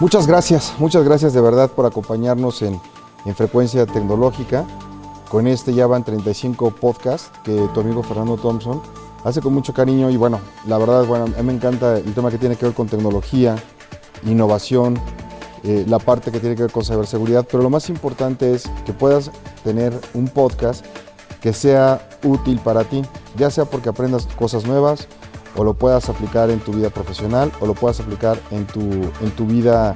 Muchas gracias, muchas gracias de verdad por acompañarnos en, en Frecuencia Tecnológica. Con este ya van 35 podcasts que tu amigo Fernando Thompson hace con mucho cariño y bueno, la verdad, bueno, a mí me encanta el tema que tiene que ver con tecnología, innovación, eh, la parte que tiene que ver con ciberseguridad, pero lo más importante es que puedas tener un podcast que sea útil para ti, ya sea porque aprendas cosas nuevas o lo puedas aplicar en tu vida profesional o lo puedas aplicar en tu, en tu vida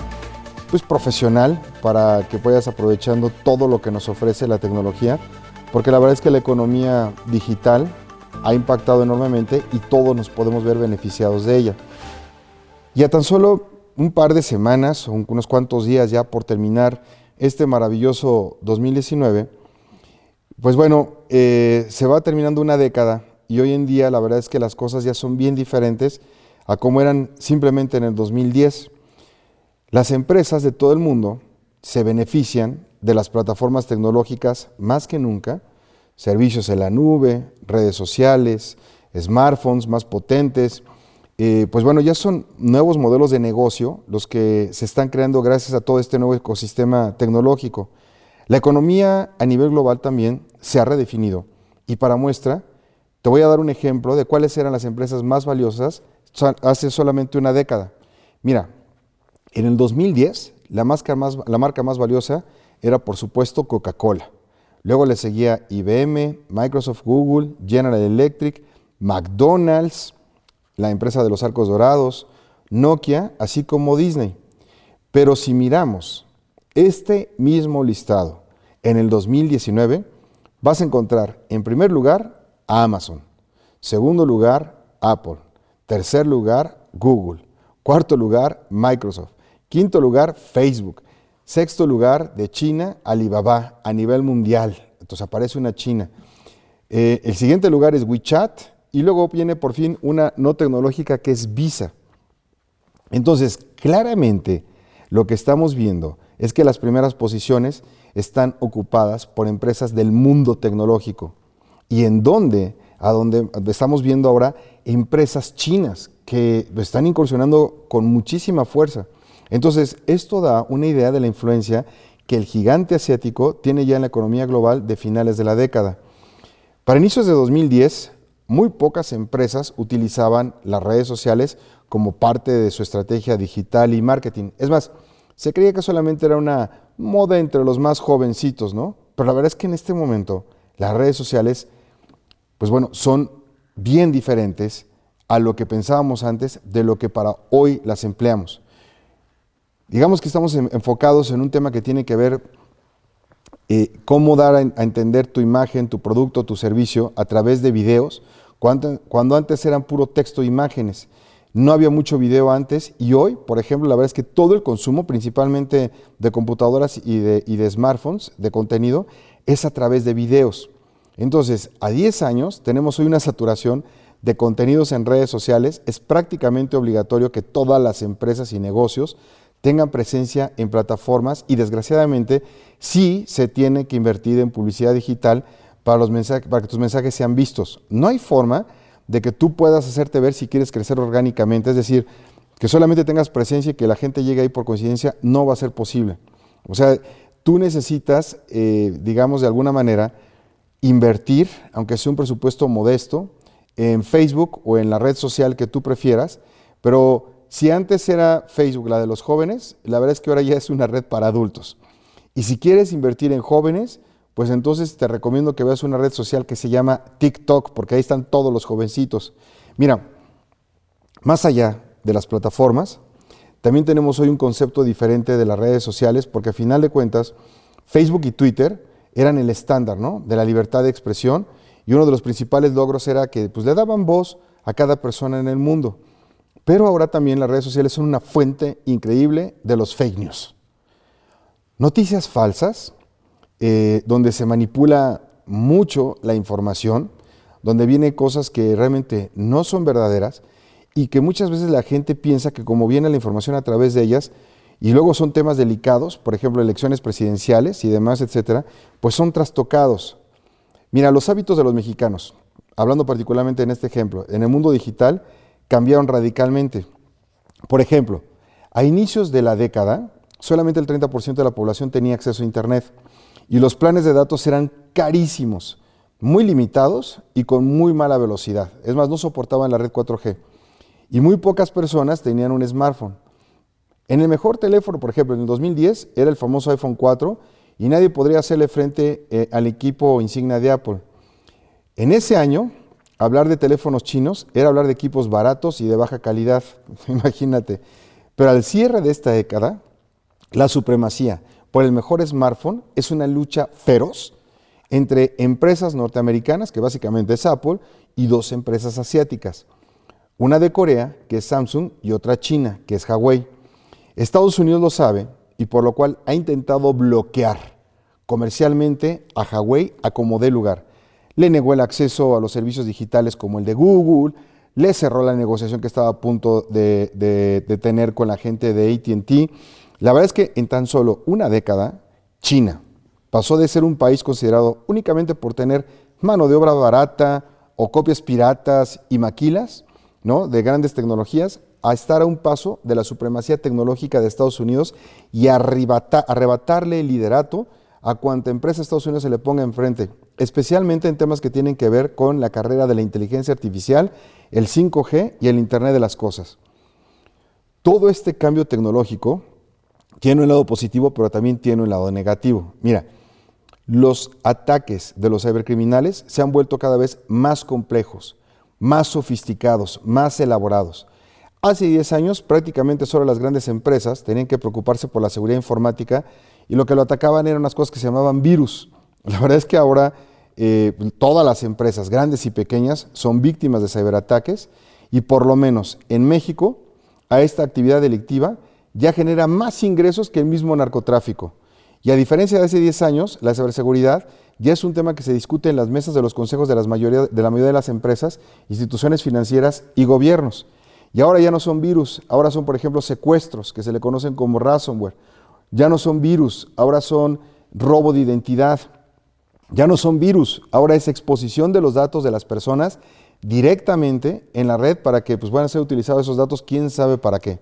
pues, profesional para que puedas aprovechando todo lo que nos ofrece la tecnología, porque la verdad es que la economía digital ha impactado enormemente y todos nos podemos ver beneficiados de ella. Y a tan solo un par de semanas unos cuantos días ya por terminar este maravilloso 2019, pues bueno, eh, se va terminando una década y hoy en día la verdad es que las cosas ya son bien diferentes a como eran simplemente en el 2010. Las empresas de todo el mundo se benefician de las plataformas tecnológicas más que nunca, servicios en la nube, redes sociales, smartphones más potentes, eh, pues bueno, ya son nuevos modelos de negocio los que se están creando gracias a todo este nuevo ecosistema tecnológico. La economía a nivel global también se ha redefinido y para muestra, te voy a dar un ejemplo de cuáles eran las empresas más valiosas hace solamente una década. Mira, en el 2010 la marca más, la marca más valiosa era por supuesto Coca-Cola. Luego le seguía IBM, Microsoft, Google, General Electric, McDonald's, la empresa de los arcos dorados, Nokia, así como Disney. Pero si miramos este mismo listado en el 2019, vas a encontrar en primer lugar Amazon, segundo lugar Apple, tercer lugar Google, cuarto lugar Microsoft, quinto lugar Facebook, sexto lugar de China Alibaba a nivel mundial. Entonces aparece una China. Eh, el siguiente lugar es WeChat, y luego viene por fin una no tecnológica que es Visa. Entonces, claramente lo que estamos viendo es que las primeras posiciones están ocupadas por empresas del mundo tecnológico. ¿Y en dónde? A donde estamos viendo ahora empresas chinas que están incursionando con muchísima fuerza. Entonces, esto da una idea de la influencia que el gigante asiático tiene ya en la economía global de finales de la década. Para inicios de 2010, muy pocas empresas utilizaban las redes sociales como parte de su estrategia digital y marketing. Es más, se creía que solamente era una moda entre los más jovencitos, ¿no? Pero la verdad es que en este momento las redes sociales, pues bueno, son bien diferentes a lo que pensábamos antes de lo que para hoy las empleamos. Digamos que estamos enfocados en un tema que tiene que ver eh, cómo dar a, entender tu imagen, tu producto, tu servicio a través de videos, cuando, cuando antes eran puro texto e imágenes. No había mucho video antes y hoy, por ejemplo, la verdad es que todo el consumo, principalmente de computadoras y de, y de smartphones, de contenido, es a través de videos. Entonces, a 10 años tenemos hoy una saturación de contenidos en redes sociales. Es prácticamente obligatorio que todas las empresas y negocios tengan presencia en plataformas y desgraciadamente sí se tiene que invertir en publicidad digital para, que tus mensajes sean vistos. No hay forma de que tú puedas hacerte ver si quieres crecer orgánicamente, es decir, que solamente tengas presencia y que la gente llegue ahí por coincidencia, no va a ser posible. O sea, tú necesitas, eh, digamos de alguna manera, invertir, aunque sea un presupuesto modesto, en Facebook o en la red social que tú prefieras, pero si antes era Facebook la de los jóvenes, la verdad es que ahora ya es una red para adultos. Y si quieres invertir en jóvenes, pues entonces te recomiendo que veas una red social que se llama TikTok, porque ahí están todos los jovencitos. Mira, más allá de las plataformas, también tenemos hoy un concepto diferente de las redes sociales, porque a final de cuentas, Facebook y Twitter eran el estándar ¿no? de la libertad de expresión y uno de los principales logros era que pues, le daban voz a cada persona en el mundo. Pero ahora también las redes sociales son una fuente increíble de los fake news. Noticias falsas, eh, donde se manipula mucho la información, donde vienen cosas que realmente no son verdaderas y que muchas veces la gente piensa que como viene la información a través de ellas, y luego son temas delicados, por ejemplo, elecciones presidenciales y demás, etcétera, pues son trastocados. Mira, los hábitos de los mexicanos, hablando particularmente en este ejemplo, en el mundo digital, cambiaron radicalmente. Por ejemplo, A inicios de la década, solamente el 30% de la población tenía acceso a Internet y los planes de datos eran carísimos, muy limitados y con muy mala velocidad. Es más, no soportaban la red 4G. Y muy pocas personas tenían un smartphone. En el mejor teléfono, por ejemplo, en el 2010 era el famoso iPhone 4 y nadie podría hacerle frente eh, al equipo insignia de Apple. En ese año, hablar de teléfonos chinos era hablar de equipos baratos y de baja calidad, imagínate. Pero al cierre de esta década, la supremacía por el mejor smartphone es una lucha feroz entre empresas norteamericanas, que básicamente es Apple, y dos empresas asiáticas. Una de Corea, que es Samsung, y otra china, que es Huawei. Estados Unidos lo sabe y por lo cual ha intentado bloquear comercialmente a Huawei a como dé lugar. Le negó el acceso a los servicios digitales como el de Google, le cerró la negociación que estaba a punto de, tener con la gente de ATT. La verdad es que en tan solo una década, China pasó de ser un país considerado únicamente por tener mano de obra barata o copias piratas y maquilas ¿no? de grandes tecnologías a estar a un paso de la supremacía tecnológica de Estados Unidos y arrebatarle el liderato a cuanta empresa Estados Unidos se le ponga enfrente, especialmente en temas que tienen que ver con la carrera de la inteligencia artificial, el 5G y el Internet de las Cosas. Todo este cambio tecnológico tiene un lado positivo, pero también tiene un lado negativo. Mira, los ataques de los cibercriminales se han vuelto cada vez más complejos, más sofisticados, más elaborados. Hace 10 años prácticamente solo las grandes empresas tenían que preocuparse por la seguridad informática y lo que lo atacaban eran unas cosas que se llamaban virus. La verdad es que ahora eh, todas las empresas, grandes y pequeñas, son víctimas de ciberataques y por lo menos en México a esta actividad delictiva ya genera más ingresos que el mismo narcotráfico. Y a diferencia de hace 10 años, la ciberseguridad ya es un tema que se discute en las mesas de los consejos de, la mayoría de las empresas, instituciones financieras y gobiernos. Y ahora ya no son virus, ahora son, por ejemplo, secuestros, que se le conocen como ransomware. Ya no son virus, ahora son robo de identidad. Ya no son virus, ahora es exposición de los datos de las personas directamente en la red para que pues, puedan ser utilizados esos datos, quién sabe para qué.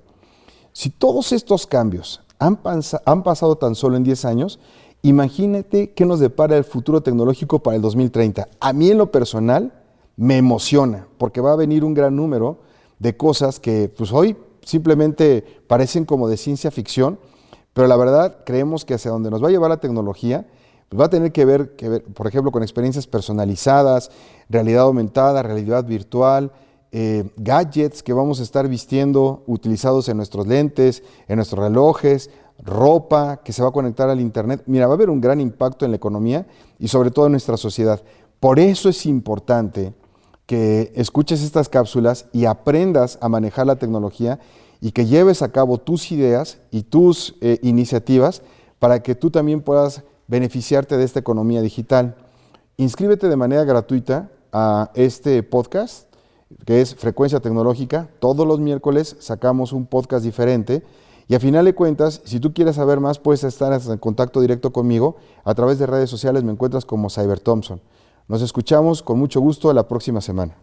Si todos estos cambios han, han pasado tan solo en 10 años, imagínate qué nos depara el futuro tecnológico para el 2030. A mí en lo personal me emociona, porque va a venir un gran número de cosas que pues hoy simplemente parecen como de ciencia ficción, pero la verdad creemos que hacia donde nos va a llevar la tecnología, pues va a tener que ver, que por ejemplo, con experiencias personalizadas, realidad aumentada, realidad virtual, eh, gadgets que vamos a estar vistiendo utilizados en nuestros lentes, en nuestros relojes, ropa que se va a conectar al Internet. Mira, va a haber un gran impacto en la economía y sobre todo en nuestra sociedad. Por eso es importante que escuches estas cápsulas y aprendas a manejar la tecnología y que lleves a cabo tus ideas y tus eh, iniciativas para que tú también puedas beneficiarte de esta economía digital. Inscríbete de manera gratuita a este podcast que es Frecuencia Tecnológica. Todos los miércoles sacamos un podcast diferente y a final de cuentas, si tú quieres saber más, puedes estar en contacto directo conmigo. A través de redes sociales me encuentras como Cyber Thompson. Nos escuchamos con mucho gusto la próxima semana.